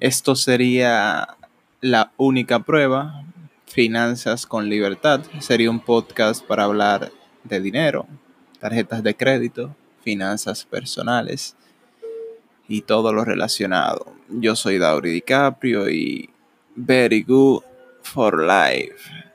Esto sería la única prueba. Finanzas con libertad. Sería un podcast para hablar de dinero, tarjetas de crédito, finanzas personales y todo lo relacionado. Yo soy Dauri DiCaprio y very good for life.